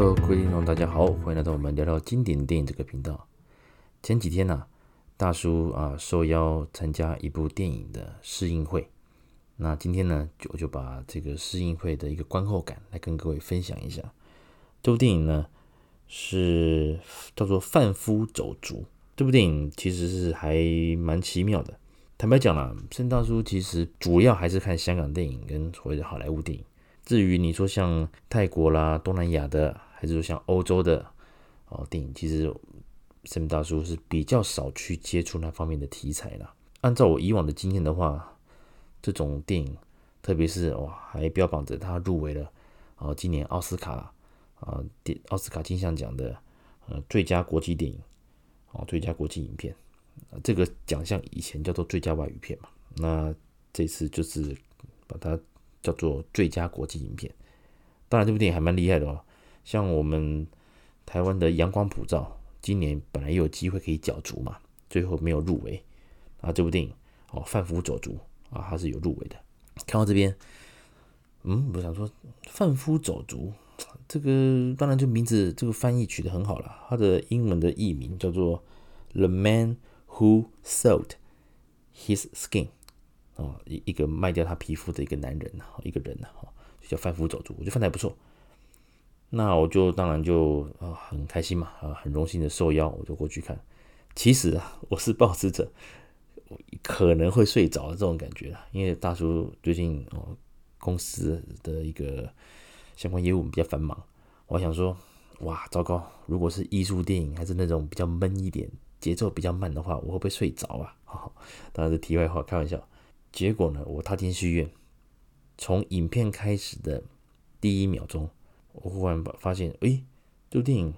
Hello，各位听众，大家好，欢迎来到我们聊聊经典电影这个频道。前几天呢、大叔啊受邀参加一部电影的试映会，那今天呢，就就把这个试映会的一个观后感来跟各位分享一下。这部电影呢是叫做《贩夫走卒》，这部电影其实是还蛮奇妙的。坦白讲啦，申大叔其实主要还是看香港电影跟所谓的好莱坞电影。至于你说像泰国啦、东南亚的，还是说像欧洲的哦电影，其实申大叔是比较少去接触那方面的题材啦。按照我以往的经验的话，这种电影，特别是哇，还标榜着他入围了哦今年奥斯卡啊电奥斯卡金像奖的呃最佳国际电影哦最佳国际影片，这个奖项以前叫做最佳外语片嘛，那这次就是把它。叫做最佳国际影片，当然这部电影还蛮厉害的哦。像我们台湾的《阳光普照》，今年本来也有机会可以角逐嘛，最后没有入围。啊，这部电影哦，《贩夫走卒》啊，它是有入围的。看到这边，嗯，我想说，《贩夫走卒》这个当然就名字这个翻译取得很好了，它的英文的译名叫做《The Man Who Sold His Skin》。哦，一一个卖掉他皮肤的一个男人呐，一个人呐，哈，就叫贩夫走卒，我觉得翻得还不错。那我就当然就啊很开心嘛，啊很荣幸的受邀，我就过去看。其实啊，我是抱持着可能会睡着的这种感觉啦，因为大叔最近哦公司的一个相关业务比较繁忙，我想说哇糟糕，如果是艺术电影还是那种比较闷一点、节奏比较慢的话，我会不会睡着啊？哈，当然是题外话，开玩笑。结果呢，我踏进戏院，从影片开始的第一秒钟，我忽然发现，诶，这部电影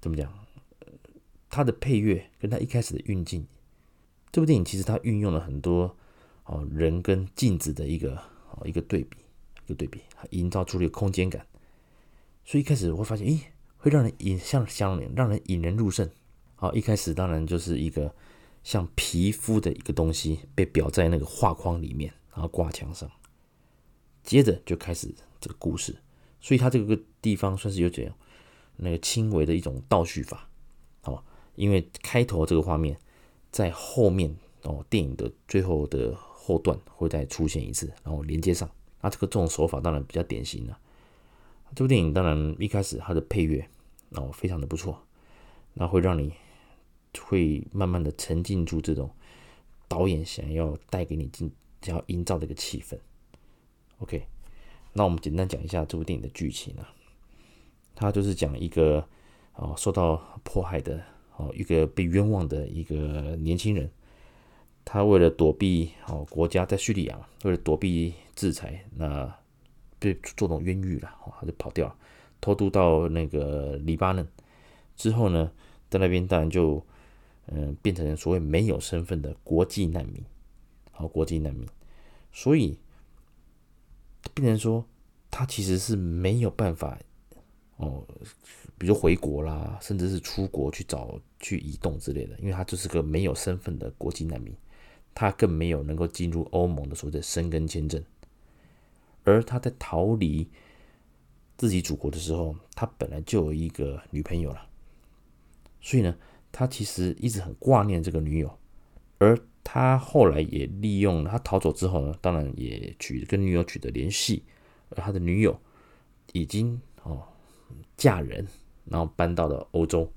怎么讲？它的配乐跟它一开始的运镜，这部电影其实它运用了很多哦人跟镜子的一个哦一个对比，一个对比，营造出了一个空间感。所以一开始我会发现，诶，会让人引像像让人引人入胜。好，一开始当然就是一个。像皮肤的一个东西被裱在那个画框里面，然后挂墙上，接着就开始这个故事，所以它这个地方算是有点那个轻微的一种倒叙法，好，因为开头这个画面在后面哦，电影的最后的后段会再出现一次，然后连接上，那这个这种手法当然比较典型了。这部电影当然一开始它的配乐哦非常的不错，那会让你。会慢慢的沉浸住这种导演想要带给你进想要营造的一个气氛。OK，那我们简单讲一下这部电影的剧情啊。它就是讲一个哦受到迫害的哦一个被冤枉的一个年轻人，他为了躲避哦国家在叙利亚，为了躲避制裁，那被做种冤狱了，哦他就跑掉了，偷渡到那个黎巴嫩之后呢，在那边当然就。嗯，变成所谓没有身份的国际难民，好，国际难民，所以变成说他其实是没有办法哦，比如回国啦，甚至是出国去找去移动之类的，因为他就是个没有身份的国际难民，他更没有能够进入欧盟的所谓的申根签证，而他在逃离自己祖国的时候，他本来就有一个女朋友了，所以呢。他其实一直很挂念这个女友，而他后来也利用他逃走之后呢，当然也取跟女友取得联系，而他的女友已经哦嫁人，然后搬到了欧洲，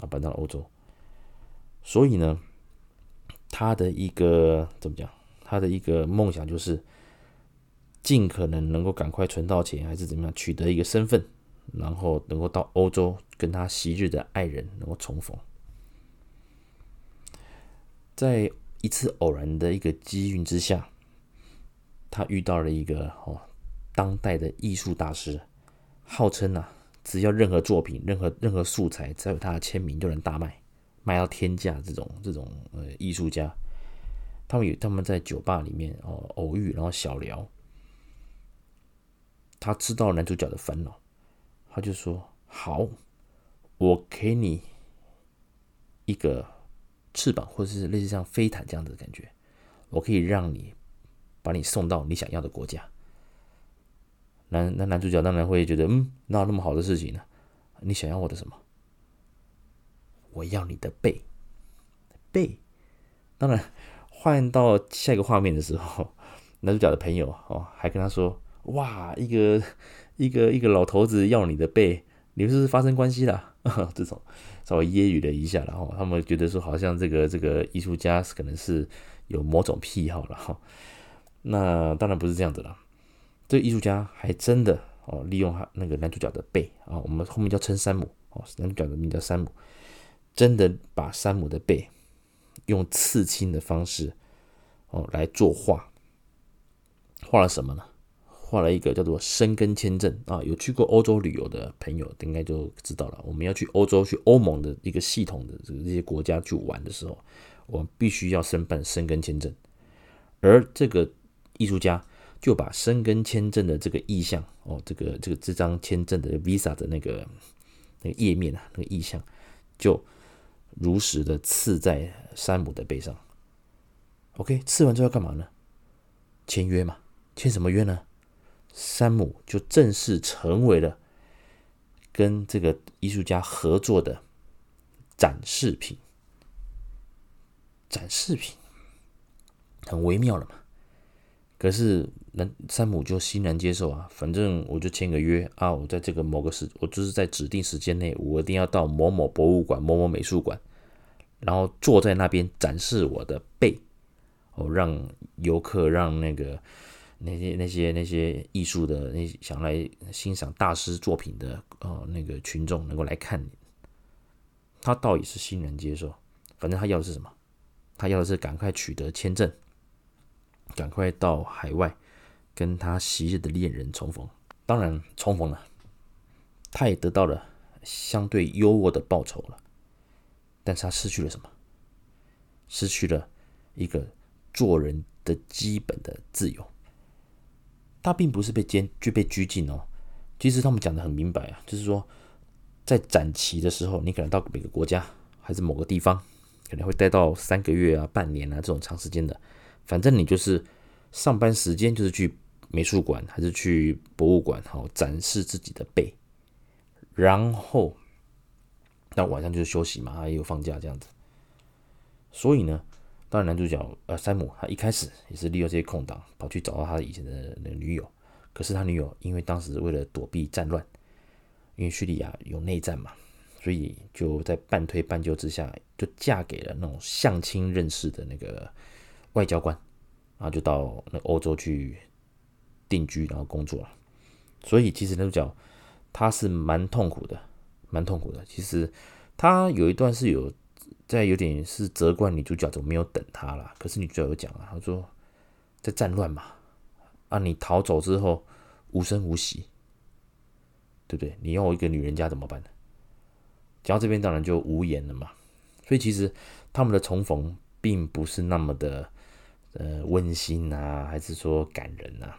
啊搬到了欧洲，所以呢，他的一个怎么讲？他的一个梦想就是尽可能能够赶快存到钱，还是怎么样取得一个身份，然后能够到欧洲跟他昔日的爱人能够重逢。在一次偶然的一个机运之下，他遇到了一个哦当代的艺术大师，号称啊，只要任何作品、任何任何素材，只要有他的签名就能大卖，卖到天价。这种这种呃艺术家，他们有他们在酒吧里面哦偶遇，然后小聊，他知道男主角的烦恼，他就说：“好，我给你一个。”翅膀，或者是类似像飞毯这样子的感觉，我可以让你把你送到你想要的国家，男那男主角当然会觉得，嗯，哪有那么好的事情呢？你想要我的什么？我要你的背，背。当然，换到下一个画面的时候，男主角的朋友哦，还跟他说，哇，一个一个一个老头子要你的背，你们是是发生关系了？这种稍微揶揄了一下，然后他们觉得说，好像这个这个艺术家可能是有某种癖好了哈。那当然不是这样子了。这个艺术家还真的哦，利用他那个男主角的背啊，我们后面叫称山姆哦，男主角的名叫山姆，真的把山姆的背用刺青的方式哦来作画，画了什么呢？画了一个叫做申根签证啊，有去过欧洲旅游的朋友应该就知道了。我们要去欧洲、去欧盟的一个系统的这个这些国家去玩的时候，我们必须要申办申根签证，而这个艺术家。就把申根签证的这个意象哦，这个这个这张签证的 visa 的那个那个页面啊，那个意象，就如实的刺在山姆的背上。OK，刺完之后要干嘛呢？签约嘛，签什么约呢？山姆就正式成为了跟这个艺术家合作的展示品。展示品很微妙了嘛。可是，那山姆就欣然接受啊，反正我就签个约啊，我在这个某个时，我就是在指定时间内，我一定要到某某博物馆、某某美术馆，然后坐在那边展示我的背，哦，让游客、让那个那些那些那些艺术的那想来欣赏大师作品的呃那个群众能够来看你。他倒也是欣然接受，反正他要的是什么？他要的是赶快取得签证。赶快到海外跟他昔日的恋人重逢，当然重逢了，他也得到了相对优渥的报酬了，但是他失去了什么？失去了一个做人的基本的自由。他并不是被监就被拘禁哦，其实他们讲的很明白啊，就是说在展期的时候，你可能到每个国家还是某个地方，可能会待到三个月啊、半年啊这种长时间的。反正你就是上班时间就是去美术馆还是去博物馆，好展示自己的背，然后到晚上就是休息嘛，还有放假这样子。所以呢，当然男主角呃山姆他一开始也是利用这些空档跑去找到他以前的那个女友，可是他女友因为当时为了躲避战乱，因为叙利亚有内战嘛，所以就在半推半就之下就嫁给了那种相亲认识的那个。外交官，然后就到那欧洲去定居，然后工作了。所以其实男主角他是蛮痛苦的，蛮痛苦的。其实他有一段是有在有点是责怪女主角怎么没有等他啦。可是女主角有讲啊，她说在战乱嘛，啊你逃走之后无声无息，对不对？你要我一个女人家怎么办呢？讲到这边当然就无言了嘛。所以其实他们的重逢并不是那么的。呃，温馨啊，还是说感人啊？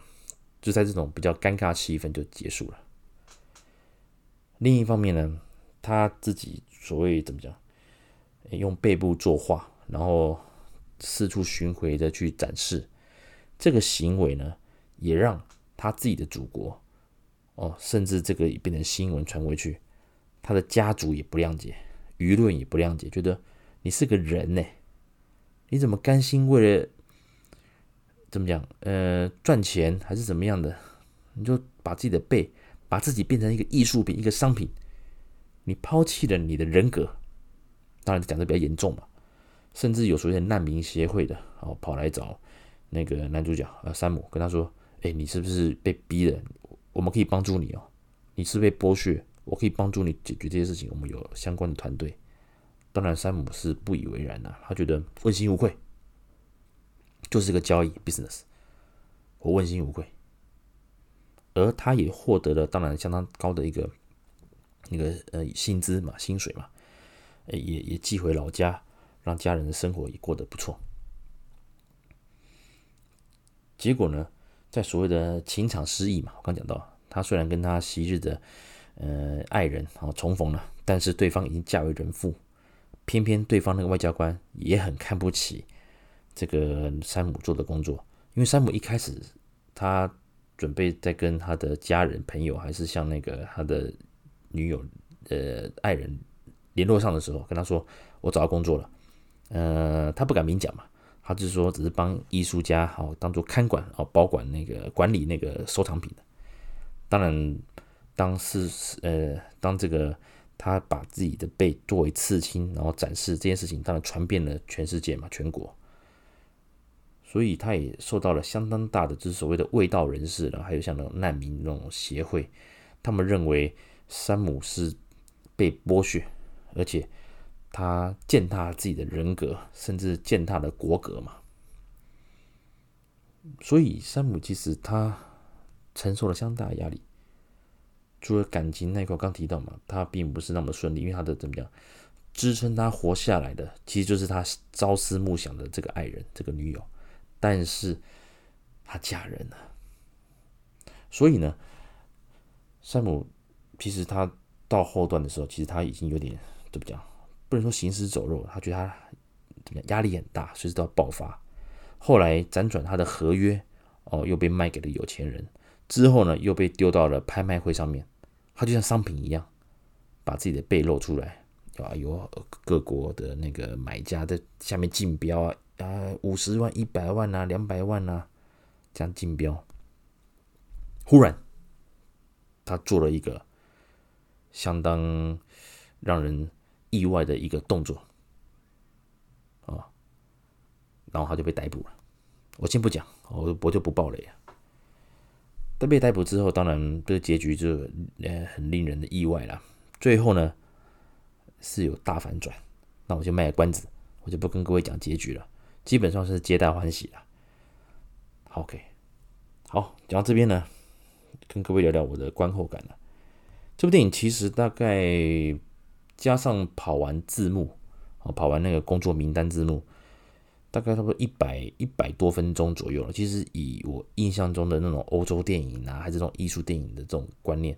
就在这种比较尴尬气氛就结束了。另一方面呢，他自己所谓怎么讲，用背部作画，然后四处巡回的去展示，这个行为呢，也让他自己的祖国，哦，甚至这个也变成新闻传回去，他的家族也不谅解，舆论也不谅解，觉得你是个人呢，你怎么甘心为了？怎么讲？呃，赚钱还是怎么样的？你就把自己的背，把自己变成一个艺术品，一个商品。你抛弃了你的人格，当然讲的比较严重嘛。甚至有所谓的难民协会的，然后跑来找那个男主角呃山姆，跟他说：“哎，你是不是被逼的？我们可以帮助你哦。你是被剥削，我可以帮助你解决这些事情。我们有相关的团队。”当然，山姆是不以为然的，他觉得问心无愧。就是个交易 business，我问心无愧，而他也获得了当然相当高的一个那个呃薪资嘛，薪水嘛，也也寄回老家，让家人的生活也过得不错。结果呢，在所谓的情场失意嘛，我刚讲到，他虽然跟他昔日的呃爱人啊重逢了，但是对方已经嫁为人妇，偏偏对方那个外交官也很看不起。这个山姆做的工作，因为山姆一开始他准备在跟他的家人、朋友，还是像那个他的女友、呃爱人联络上的时候，跟他说：“我找到工作了。”呃，他不敢明讲嘛，他就是说只是帮艺术家好当做看管哦，保管那个管理那个收藏品的。当然，当是呃当这个他把自己的背作为刺青，然后展示这件事情，当然传遍了全世界嘛，全国。所以他也受到了相当大的，就是所谓的卫道人士了，还有像那种难民那种协会，他们认为山姆是被剥削，而且他践踏自己的人格，甚至践踏了国格嘛。所以山姆其实他承受了相当大的压力，除了感情那块，刚提到嘛，他并不是那么顺利，因为他的怎么讲，支撑他活下来的，其实就是他朝思暮想的这个爱人，这个女友。但是他嫁人了，所以呢，山姆其实他到后段的时候，其实他已经有点怎么讲，不能说行尸走肉，他觉得他怎么样，压力很大，随时都要爆发。后来辗转他的合约哦，又被卖给了有钱人，之后呢，又被丢到了拍卖会上面，他就像商品一样，把自己的背露出来，啊，有各国的那个买家在下面竞标啊。啊，五十万、一百万啊，两百万啊，这样竞标。忽然，他做了一个相当让人意外的一个动作，啊，然后他就被逮捕了。我先不讲，我我就不爆雷啊。他被逮捕之后，当然这个结局就呃很令人的意外了。最后呢，是有大反转，那我就卖个关子，我就不跟各位讲结局了。基本上是皆大欢喜了。OK，好，讲到这边呢，跟各位聊聊我的观后感了。这部电影其实大概加上跑完字幕，啊，跑完那个工作名单字幕，大概差不多一百一百多分钟左右了。其实以我印象中的那种欧洲电影啊，还是这种艺术电影的这种观念。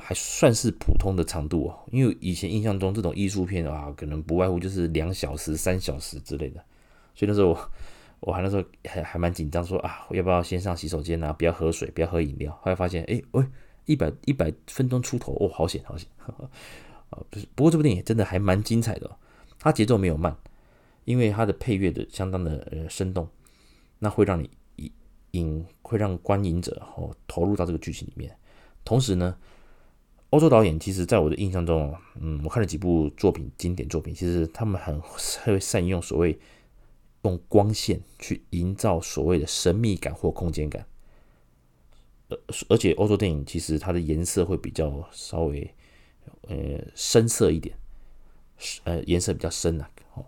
还算是普通的长度哦，因为以前印象中这种艺术片啊，可能不外乎就是两小时、三小时之类的，所以那时候我 我还那时候还还蛮紧张，说啊，要不要先上洗手间啊？不要喝水，不要喝饮料。后来发现，哎喂，一百一百分钟出头哦，好险好险啊！不是，不过这部电影真的还蛮精彩的，它节奏没有慢，因为它的配乐的相当的呃生动，那会让你引会让观影者哦投入到这个剧情里面，同时呢。欧洲导演其实，在我的印象中，嗯，我看了几部作品，经典作品，其实他们很会善用所谓用光线去营造所谓的神秘感或空间感。而而且欧洲电影其实它的颜色会比较稍微呃深色一点，呃颜色比较深啊。哦，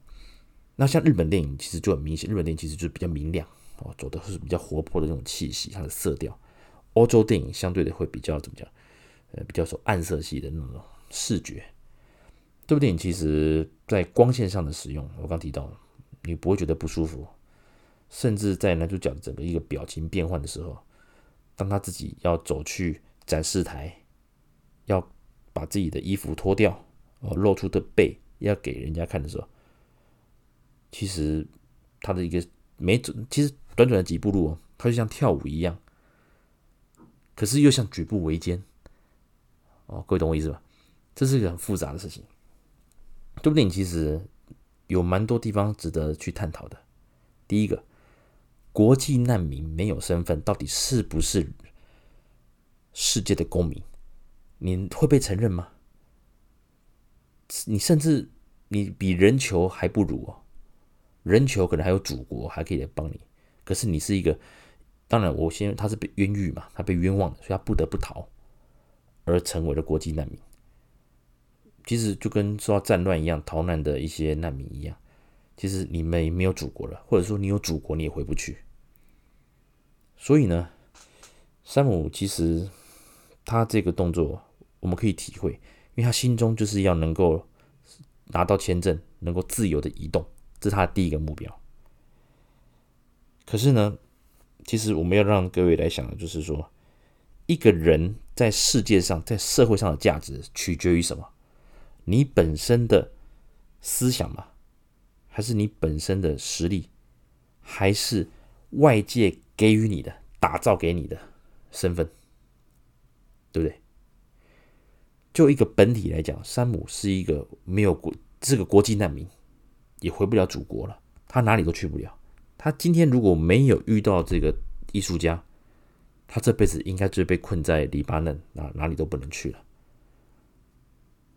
那像日本电影其实就很明显，日本电影其实就是比较明亮哦，走的是比较活泼的那种气息，它的色调。欧洲电影相对的会比较怎么讲？呃，比较说暗色系的那种视觉，这部电影其实在光线上的使用，我刚提到，你不会觉得不舒服，甚至在男主角的整个一个表情变换的时候，当他自己要走去展示台，要把自己的衣服脱掉，哦，露出的背要给人家看的时候，其实他的一个没准，其实短短的几步路哦，他就像跳舞一样，可是又像举步维艰。哦，各位懂我意思吧？这是一个很复杂的事情。这部电影其实有蛮多地方值得去探讨的。第一个，国际难民没有身份，到底是不是世界的公民？你会被承认吗？你甚至你比人球还不如哦。人球可能还有祖国还可以来帮你，可是你是一个，当然我先他是被冤狱嘛，他被冤枉的，所以他不得不逃。而成为了国际难民，其实就跟受到战乱一样，逃难的一些难民一样。其实你们没有祖国了，或者说你有祖国，你也回不去。所以呢，山姆其实他这个动作我们可以体会，因为他心中就是要能够拿到签证，能够自由的移动，这是他的第一个目标。可是呢，其实我们要让各位来想就是说，一个人。在世界上，在社会上的价值取决于什么？你本身的思想吗？还是你本身的实力？还是外界给予你的打造给你的身份，对不对？就一个本体来讲，山姆是一个没有国，是个国际难民，也回不了祖国了，他哪里都去不了。他今天如果没有遇到这个艺术家，他这辈子应该就被困在黎巴嫩，哪哪里都不能去了。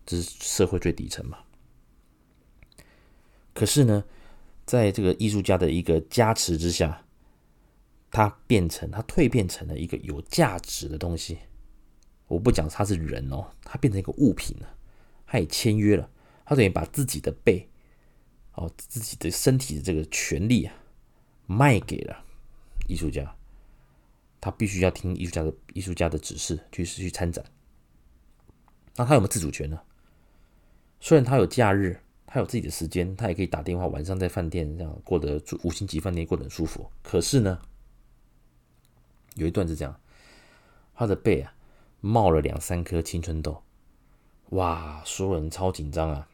这是社会最底层嘛。可是呢，在这个艺术家的一个加持之下，他变成，他蜕变成了一个有价值的东西。我不讲他是人哦，他变成一个物品了，他也签约了，他等于把自己的背，哦，自己的身体的这个权利啊，卖给了艺术家，他必须要听艺术家的艺术家的指示去去参展。那他有没有自主权呢？虽然他有假日，他有自己的时间，他也可以打电话，晚上在饭店这样过得住五星级饭店过得很舒服。可是呢，有一段是这样，他的背啊。冒了两三颗青春痘，哇！所有人超紧张啊。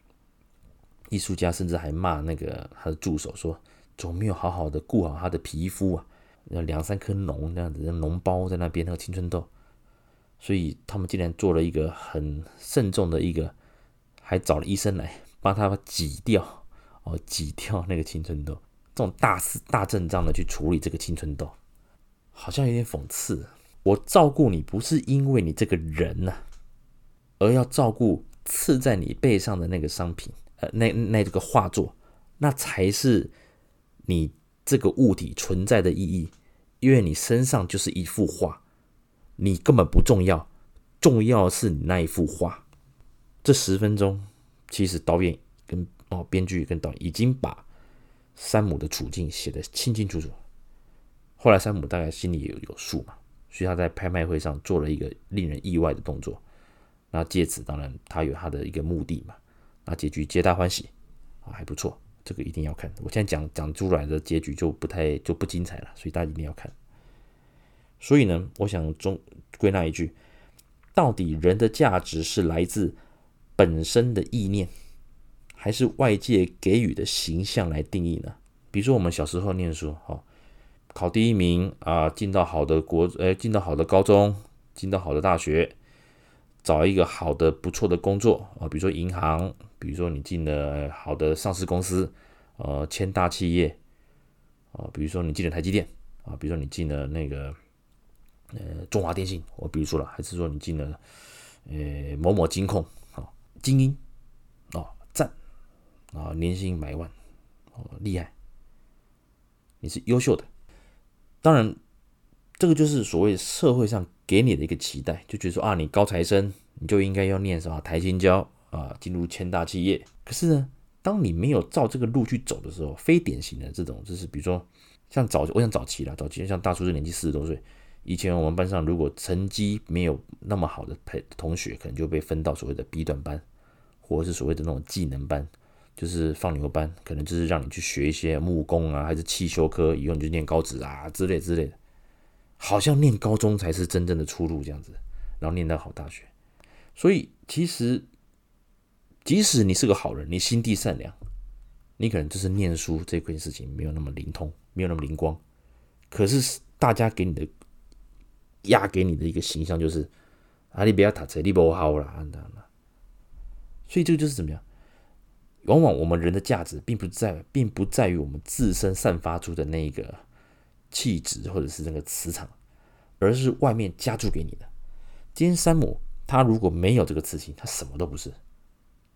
艺术家甚至还骂那个他的助手说：“怎么没有好好的顾好他的皮肤啊？那两三颗脓那样子，脓包在那边，那个青春痘。”所以他们竟然做了一个很慎重的一个，还找了医生来帮他挤掉哦，挤掉那个青春痘。这种大事大阵仗的去处理这个青春痘，好像有点讽刺。我照顾你不是因为你这个人呐、而要照顾刺在你背上的那个商品，呃，那那这个画作，那才是你这个物体存在的意义。因为你身上就是一幅画，你根本不重要，重要是你那一幅画。这十分钟，其实导演跟哦编剧跟导演已经把山姆的处境写得清清楚楚。后来山姆大概心里也有有数嘛。所以他在拍卖会上做了一个令人意外的动作，那借此当然他有他的一个目的嘛，那结局皆大欢喜啊，还不错，这个一定要看。我现在讲讲出来的结局就不太就不精彩了，所以大家一定要看。所以呢，我想中归纳一句，到底人的价值是来自本身的意念，还是外界给予的形象来定义呢？比如说我们小时候念书，哈。考第一名啊，进到好的国，呃，进到好的高中，进到好的大学，找一个好的不错的工作啊，比如说银行，比如说你进了好的上市公司，呃，签大企业啊，比如说你进了台积电啊，比如说你进了那个呃中华电信，我比如说了，还是说你进了呃某某金控啊，精英啊，赞啊，年薪百万哦，厉害，你是优秀的。当然，这个就是所谓社会上给你的一个期待，就觉得说啊，你高材生，你就应该要念什么台新交啊，进入千大企业。可是呢，当你没有照这个路去走的时候，非典型的这种，就是比如说像早，我想早期了，早期像大叔这年纪四十多岁，以前我们班上如果成绩没有那么好的同学，可能就被分到所谓的 B 段班，或者是所谓的那种技能班。就是放牛班，可能就是让你去学一些木工啊，还是汽修科，以后你就念高职啊之类之类的，好像念高中才是真正的出路这样子，然后念到好大学。所以其实，即使你是个好人，你心地善良，你可能就是念书这件事情没有那么灵通，没有那么灵光。可是大家给你的压给你的一个形象就是啊，你不要打车，你不好啦，所以这个就是怎么样？往往我们人的价值并不在，并不在于我们自身散发出的那个气质或者是那个磁场，而是外面加注给你的。今天山姆他如果没有这个磁性，他什么都不是，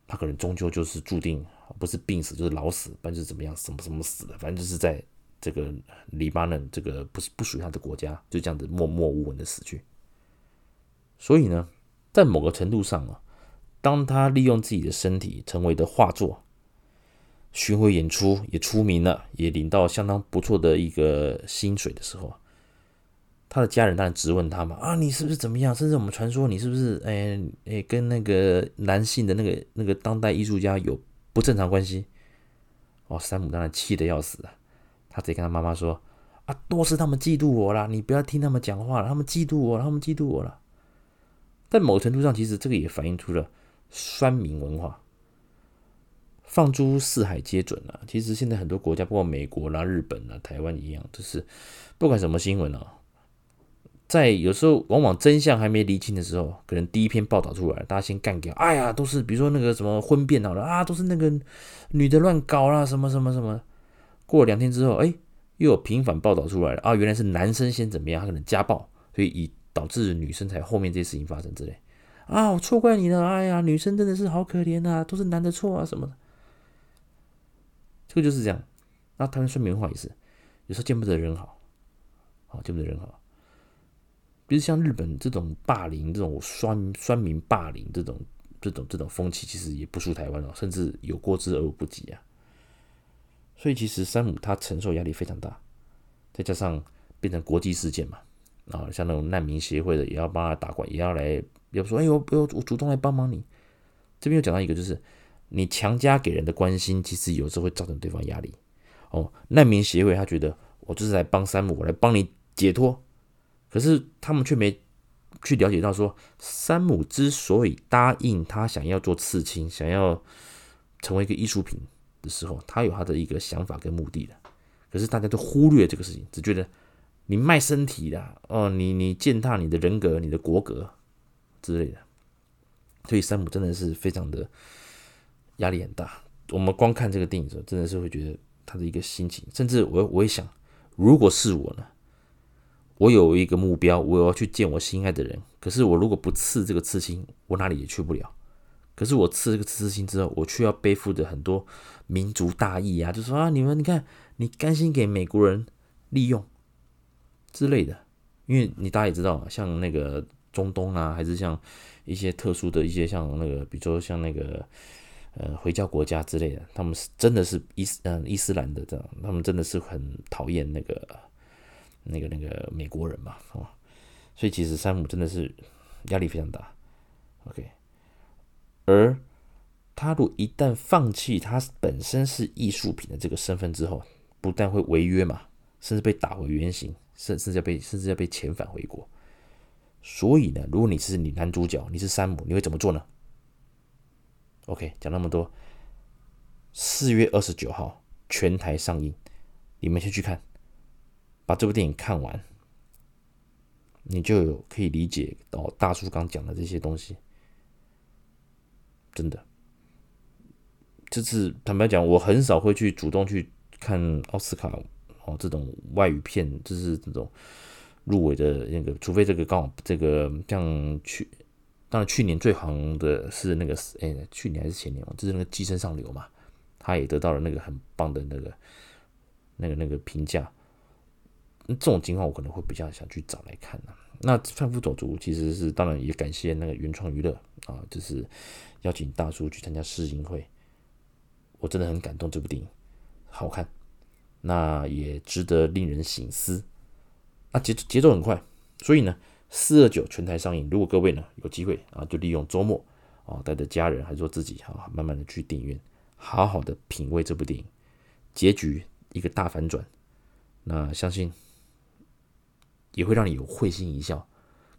他可能终究就是注定不是病死就是老死，反正就是怎么样，什么什么死的，反正就是在这个黎巴嫩这个不是不属于他的国家，就这样子默默无闻的死去。所以呢，在某个程度上啊。当他利用自己的身体成为的画作，巡回演出也出名了，也领到相当不错的一个薪水的时候，他的家人当然质问他嘛，啊，你是不是怎么样？甚至我们传说你是不是，哎哎，跟那个男性的那个那个当代艺术家有不正常关系？哦，山姆当然气得要死啊，他直接跟他妈妈说，啊，都是他们嫉妒我啦，你不要听他们讲话了，他们嫉妒我，他们嫉妒我了。在某程度上，其实这个也反映出了。酸民文化，放诸四海皆准啊！其实现在很多国家，包括美国啦、日本啦、台湾一样，就是不管什么新闻啊，在有时候往往真相还没厘清的时候，可能第一篇报道出来，大家先干掉，哎呀，都是比如说那个什么婚变好了啊，都是那个女的乱搞啦，什么什么什么。过了两天之后，哎，又有平反报道出来了啊，原来是男生先怎么样，他可能家暴，所以以导致女生才后面这些事情发生之类。啊，我错怪你了，哎呀，女生真的是好可怜啊，都是男的错啊什么的。这个就是这样。那台湾酸民文化也是，有时候见不得人好，好见不得人好。比如像日本这种霸凌，这种酸酸民霸凌这种这种这种风气，其实也不输台湾哦，甚至有过之而无不及啊。所以其实山姆他承受压力非常大，再加上变成国际事件嘛，啊，像那种难民协会的也要帮他打官，也要来，要说，哎呦，不要我主动来帮忙你。这边又讲到一个，就是你强加给人的关心，其实有时候会造成对方压力。哦，难民协会他觉得我就是来帮山姆，我来帮你解脱。可是他们却没去了解到，说山姆之所以答应他想要做刺青，想要成为一个艺术品的时候，他有他的一个想法跟目的的。可是大家都忽略这个事情，只觉得你卖身体的哦，你你践踏你的人格、你的国格之类的。所以山姆真的是非常的压力很大。我们光看这个电影的时候，真的是会觉得他的一个心情，甚至我我会想，如果是我呢？我有一个目标，我要去见我心爱的人。可是我如果不刺这个刺青，我哪里也去不了。可是我刺这个刺青之后，我却要背负着很多民族大义啊，就说啊，你们你看，你甘心给美国人利用之类的。因为你大家也知道，像那个中东啊，还是像一些特殊的一些像那个，比如说像那个呃回教国家之类的，他们是真的是伊斯嗯伊斯兰的这样，他们真的是很讨厌那个。那个那个美国人嘛，哦，所以其实山姆真的是压力非常大，OK。而他如果一旦放弃他本身是艺术品的这个身份之后，不但会违约嘛，甚至被打回原形，甚至要被甚至要被遣返回国。所以呢，如果你是你男主角，你是山姆，你会怎么做呢？OK，讲那么多，四月二十九号全台上映，你们先去看。把这部电影看完，你就有可以理解到大叔刚讲的这些东西。真的，这次坦白讲，我很少会去主动去看奥斯卡哦这种外语片，就是这种入围的那个，除非这个刚好这个像去，当然去年最红的是那个哎，去年还是前年，就是那个《寄生上流》嘛，他也得到了那个很棒的那个那个那个评价。这种情况我可能会比较想去找来看呢、那《贩夫走卒》其实是当然也感谢那个原创娱乐啊，就是邀请大叔去参加试映会，我真的很感动。这部电影好看，那也值得令人省思。啊，节节奏很快，所以呢，四二九全台上映。如果各位呢有机会啊，就利用周末啊，带着家人还是说自己啊，慢慢的去电影院，好好的品味这部电影。结局一个大反转，那相信。也会让你有会心一笑，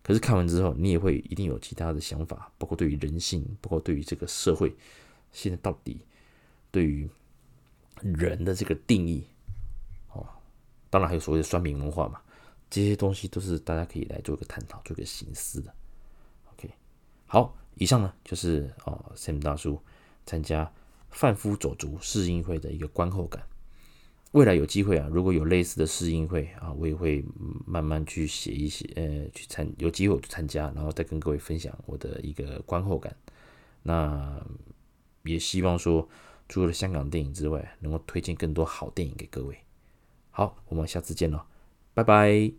可是看完之后，你也会一定有其他的想法，包括对于人性，包括对于这个社会，现在到底对于人的这个定义，哦，当然还有所谓的酸民文化嘛，这些东西都是大家可以来做一个探讨、做一个形思的。OK，好，以上呢就是哦，Sam 大叔参加《贩夫走卒》试映会的一个观后感。未来有机会啊，如果有类似的试映会啊，我也会慢慢去写一些，呃，去参有机会我去参加，然后再跟各位分享我的一个观后感。那也希望说，除了香港电影之外，能够推荐更多好电影给各位。好，我们下次见喽，拜拜。